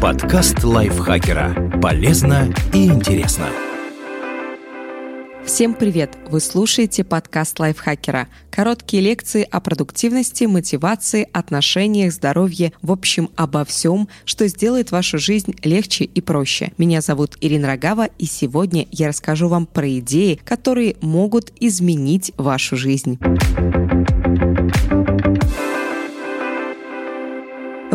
Подкаст лайфхакера. Полезно и интересно. Всем привет! Вы слушаете подкаст лайфхакера. Короткие лекции о продуктивности, мотивации, отношениях, здоровье, в общем, обо всем, что сделает вашу жизнь легче и проще. Меня зовут Ирина Рогава, и сегодня я расскажу вам про идеи, которые могут изменить вашу жизнь.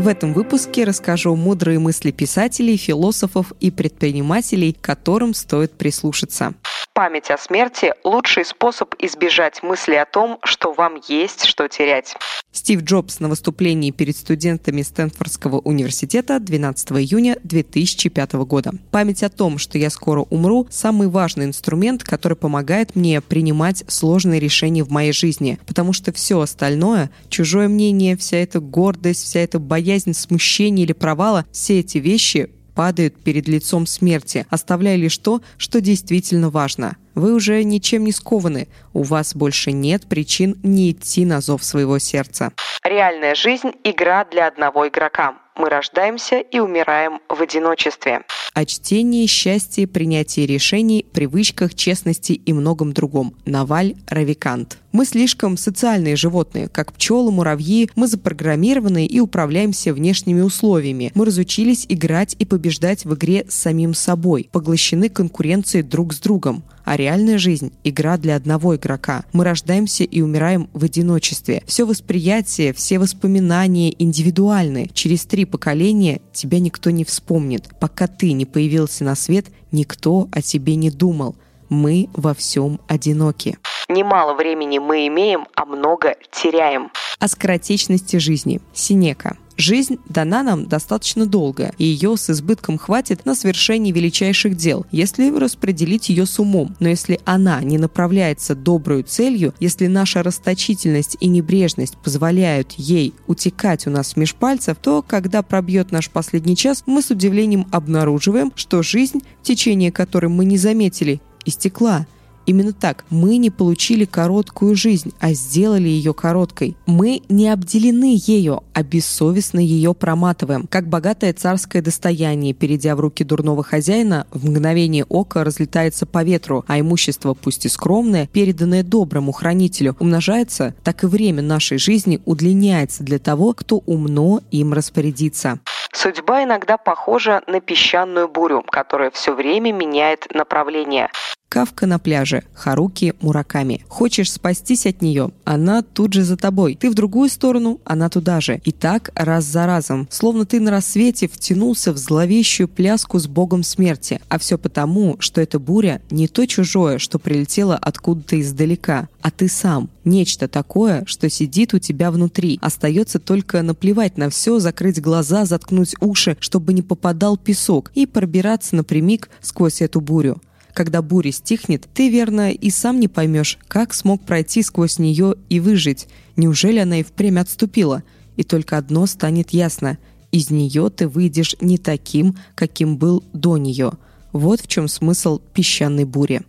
В этом выпуске расскажу мудрые мысли писателей, философов и предпринимателей, которым стоит прислушаться. Память о смерти – лучший способ избежать мысли о том, что вам есть что терять. Стив Джобс на выступлении перед студентами Стэнфордского университета 12 июня 2005 года. Память о том, что я скоро умру – самый важный инструмент, который помогает мне принимать сложные решения в моей жизни, потому что все остальное – чужое мнение, вся эта гордость, вся эта боязнь смущения или провала – все эти вещи падают перед лицом смерти, оставляя лишь то, что действительно важно. Вы уже ничем не скованы, у вас больше нет причин не идти на зов своего сердца. Реальная жизнь – игра для одного игрока. Мы рождаемся и умираем в одиночестве. О чтении, счастье, принятии решений, привычках, честности и многом другом. Наваль Равикант. Мы слишком социальные животные. Как пчелы, муравьи, мы запрограммированы и управляемся внешними условиями. Мы разучились играть и побеждать в игре с самим собой, поглощены конкуренцией друг с другом а реальная жизнь – игра для одного игрока. Мы рождаемся и умираем в одиночестве. Все восприятие, все воспоминания индивидуальны. Через три поколения тебя никто не вспомнит. Пока ты не появился на свет, никто о тебе не думал. Мы во всем одиноки. Немало времени мы имеем, а много теряем. О скоротечности жизни. Синека. Жизнь дана нам достаточно долго, и ее с избытком хватит на совершение величайших дел, если распределить ее с умом. Но если она не направляется добрую целью, если наша расточительность и небрежность позволяют ей утекать у нас меж пальцев, то, когда пробьет наш последний час, мы с удивлением обнаруживаем, что жизнь, течение которой мы не заметили, истекла. Именно так. Мы не получили короткую жизнь, а сделали ее короткой. Мы не обделены ею, а бессовестно ее проматываем. Как богатое царское достояние, перейдя в руки дурного хозяина, в мгновение ока разлетается по ветру, а имущество, пусть и скромное, переданное доброму хранителю, умножается, так и время нашей жизни удлиняется для того, кто умно им распорядится. Судьба иногда похожа на песчаную бурю, которая все время меняет направление. Кавка на пляже, Харуки Мураками. Хочешь спастись от нее, она тут же за тобой. Ты в другую сторону, она туда же. И так раз за разом. Словно ты на рассвете втянулся в зловещую пляску с богом смерти. А все потому, что эта буря не то чужое, что прилетело откуда-то издалека, а ты сам. Нечто такое, что сидит у тебя внутри. Остается только наплевать на все, закрыть глаза, заткнуть уши, чтобы не попадал песок, и пробираться напрямик сквозь эту бурю. Когда буря стихнет, ты, верно, и сам не поймешь, как смог пройти сквозь нее и выжить. Неужели она и впрямь отступила? И только одно станет ясно. Из нее ты выйдешь не таким, каким был до нее. Вот в чем смысл песчаной бури.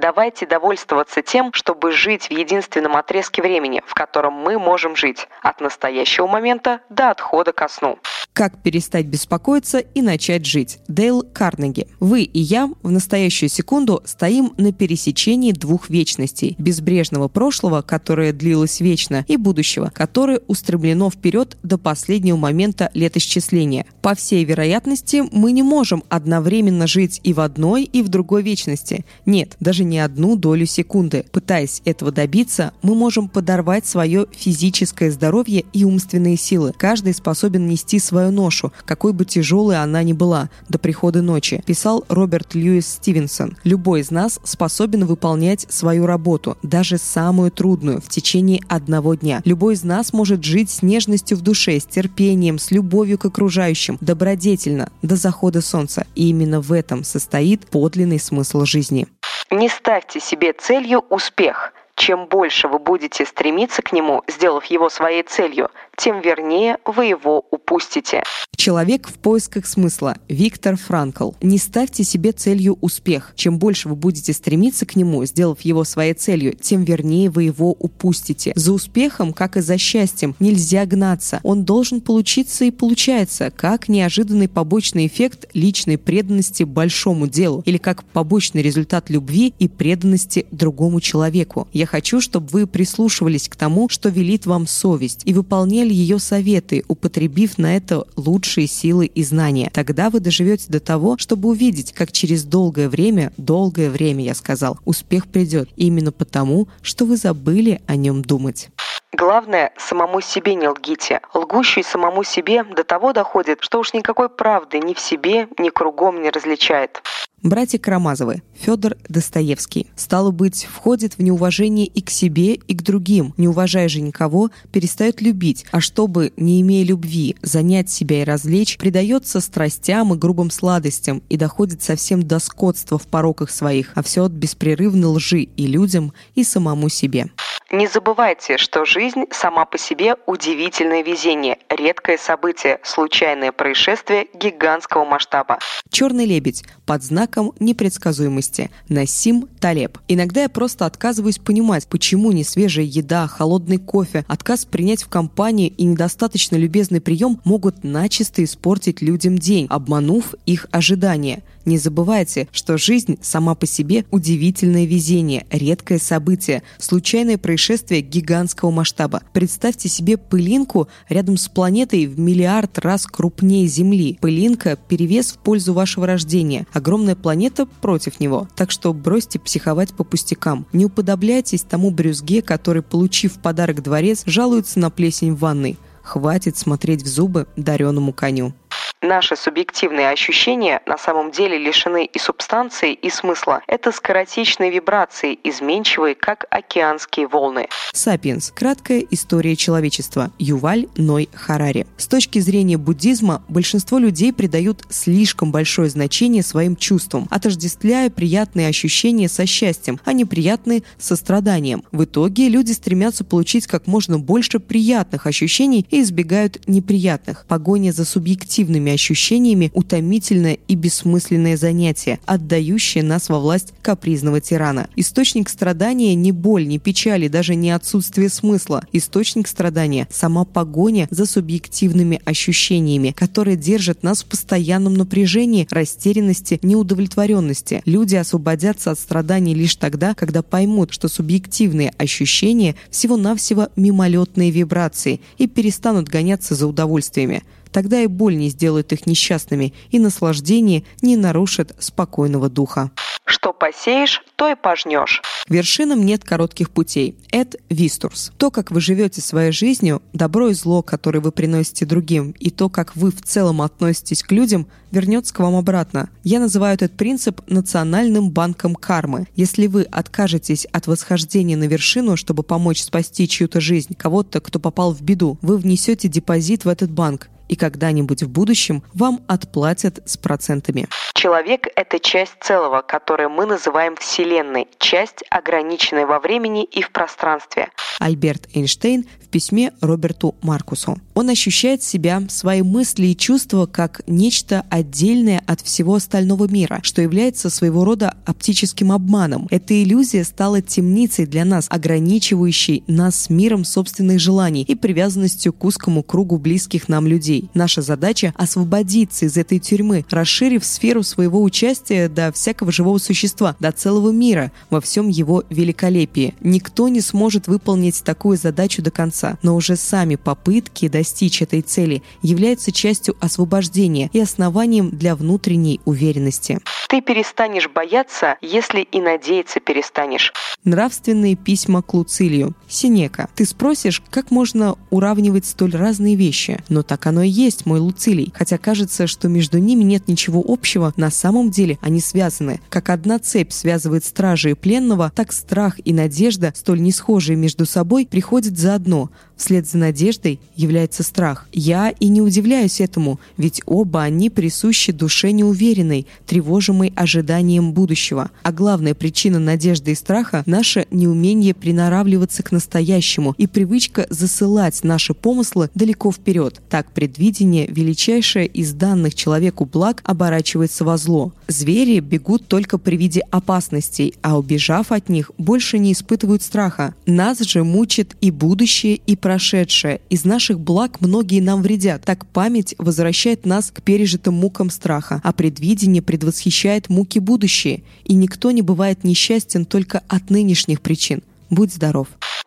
Давайте довольствоваться тем, чтобы жить в единственном отрезке времени, в котором мы можем жить, от настоящего момента до отхода ко сну. Как перестать беспокоиться и начать жить. Дейл Карнеги. Вы и я в настоящую секунду стоим на пересечении двух вечностей. Безбрежного прошлого, которое длилось вечно, и будущего, которое устремлено вперед до последнего момента летосчисления. По всей вероятности, мы не можем одновременно жить и в одной, и в другой вечности. Нет, даже не одну долю секунды. Пытаясь этого добиться, мы можем подорвать свое физическое здоровье и умственные силы. Каждый способен нести свою ношу, какой бы тяжелой она ни была, до прихода ночи, писал Роберт Льюис Стивенсон. Любой из нас способен выполнять свою работу, даже самую трудную, в течение одного дня. Любой из нас может жить с нежностью в душе, с терпением, с любовью к окружающим, добродетельно, до захода солнца. И именно в этом состоит подлинный смысл жизни. Не ставьте себе целью успех. Чем больше вы будете стремиться к нему, сделав его своей целью, тем вернее вы его упустите. Человек в поисках смысла. Виктор Франкл. Не ставьте себе целью успех. Чем больше вы будете стремиться к нему, сделав его своей целью, тем вернее вы его упустите. За успехом, как и за счастьем, нельзя гнаться. Он должен получиться и получается, как неожиданный побочный эффект личной преданности большому делу или как побочный результат любви и преданности другому человеку. Я хочу, чтобы вы прислушивались к тому, что велит вам совесть, и выполняли ее советы, употребив на это лучшие силы и знания. Тогда вы доживете до того, чтобы увидеть, как через долгое время, долгое время, я сказал, успех придет. Именно потому, что вы забыли о нем думать. Главное, самому себе не лгите. Лгущий самому себе до того доходит, что уж никакой правды ни в себе, ни кругом не различает. Братья Карамазовы, Федор Достоевский. Стало быть, входит в неуважение и к себе, и к другим. Не уважая же никого, перестает любить, а чтобы, не имея любви, занять себя и развлечь, предается страстям и грубым сладостям и доходит совсем до скотства в пороках своих, а все от беспрерывной лжи и людям, и самому себе. Не забывайте, что жизнь сама по себе удивительное везение, редкое событие, случайное происшествие гигантского масштаба. Черный лебедь под знаком непредсказуемости. Насим Талеб. Иногда я просто отказываюсь понимать, почему не свежая еда, холодный кофе, отказ принять в компании и недостаточно любезный прием могут начисто испортить людям день, обманув их ожидания. Не забывайте, что жизнь сама по себе удивительное везение, редкое событие, случайное происшествие гигантского масштаба. Представьте себе пылинку рядом с планетой в миллиард раз крупнее Земли. Пылинка – перевес в пользу вашего рождения, огромная планета против него. Так что бросьте психовать по пустякам. Не уподобляйтесь тому брюзге, который, получив подарок дворец, жалуется на плесень в ванной. Хватит смотреть в зубы дареному коню. Наши субъективные ощущения на самом деле лишены и субстанции, и смысла. Это скоротечные вибрации, изменчивые, как океанские волны. «Сапиенс. Краткая история человечества». Юваль Ной Харари. С точки зрения буддизма, большинство людей придают слишком большое значение своим чувствам, отождествляя приятные ощущения со счастьем, а неприятные – со страданием. В итоге люди стремятся получить как можно больше приятных ощущений и избегают неприятных. Погоня за субъективными ощущениями утомительное и бессмысленное занятие, отдающее нас во власть капризного тирана. Источник страдания не боль, не печали, даже не отсутствие смысла. Источник страдания – сама погоня за субъективными ощущениями, которые держат нас в постоянном напряжении, растерянности, неудовлетворенности. Люди освободятся от страданий лишь тогда, когда поймут, что субъективные ощущения всего-навсего мимолетные вибрации и перестанут гоняться за удовольствиями. Тогда и боль не сделает их несчастными, и наслаждение не нарушит спокойного духа. Что посеешь, то и пожнешь. Вершинам нет коротких путей. Эд Вистурс. То, как вы живете своей жизнью, добро и зло, которое вы приносите другим, и то, как вы в целом относитесь к людям, вернется к вам обратно. Я называю этот принцип национальным банком кармы. Если вы откажетесь от восхождения на вершину, чтобы помочь спасти чью-то жизнь, кого-то, кто попал в беду, вы внесете депозит в этот банк и когда-нибудь в будущем вам отплатят с процентами. Человек – это часть целого, которое мы называем Вселенной, часть, ограниченная во времени и в пространстве. Альберт Эйнштейн в письме Роберту Маркусу. Он ощущает себя, свои мысли и чувства как нечто отдельное от всего остального мира, что является своего рода оптическим обманом. Эта иллюзия стала темницей для нас, ограничивающей нас миром собственных желаний и привязанностью к узкому кругу близких нам людей. Наша задача – освободиться из этой тюрьмы, расширив сферу своего участия до всякого живого существа, до целого мира, во всем его великолепии. Никто не сможет выполнить такую задачу до конца, но уже сами попытки достичь этой цели является частью освобождения и основанием для внутренней уверенности. Ты перестанешь бояться, если и надеяться перестанешь. Нравственные письма к Луцилию. Синека. Ты спросишь, как можно уравнивать столь разные вещи, но так оно и и есть мой Луцилий. Хотя кажется, что между ними нет ничего общего, на самом деле они связаны. Как одна цепь связывает стражи и пленного, так страх и надежда, столь не схожие между собой, приходят заодно. Вслед за надеждой является страх. Я и не удивляюсь этому, ведь оба они присущи душе неуверенной, тревожимой ожиданием будущего. А главная причина надежды и страха – наше неумение приноравливаться к настоящему и привычка засылать наши помыслы далеко вперед. Так предвидение, величайшее из данных человеку благ, оборачивается во зло. Звери бегут только при виде опасностей, а убежав от них, больше не испытывают страха. Нас же мучит и будущее, и прошедшее. Из наших благ многие нам вредят. Так память возвращает нас к пережитым мукам страха, а предвидение предвосхищает муки будущие. И никто не бывает несчастен только от нынешних причин. Будь здоров.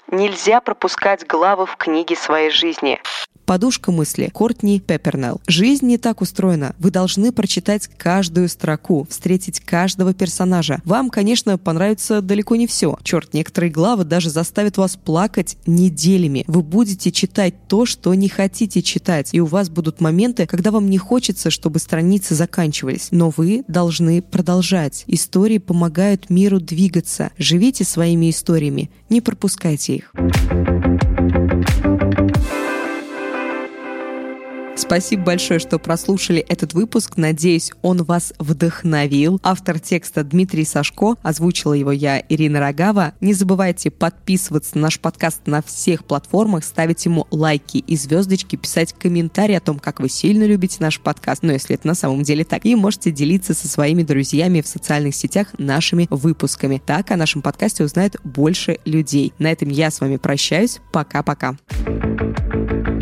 Нельзя пропускать главы в книге своей жизни. Подушка мысли. Кортни Пеппернелл. Жизнь не так устроена. Вы должны прочитать каждую строку, встретить каждого персонажа. Вам, конечно, понравится далеко не все. Черт, некоторые главы даже заставят вас плакать неделями. Вы будете читать то, что не хотите читать. И у вас будут моменты, когда вам не хочется, чтобы страницы заканчивались. Но вы должны продолжать. Истории помогают миру двигаться. Живите своими историями. Не пропускайте их. Спасибо большое, что прослушали этот выпуск. Надеюсь, он вас вдохновил. Автор текста Дмитрий Сашко. Озвучила его я, Ирина Рогава. Не забывайте подписываться на наш подкаст на всех платформах, ставить ему лайки и звездочки, писать комментарии о том, как вы сильно любите наш подкаст, ну, если это на самом деле так. И можете делиться со своими друзьями в социальных сетях нашими выпусками. Так о нашем подкасте узнает больше людей. На этом я с вами прощаюсь. Пока-пока.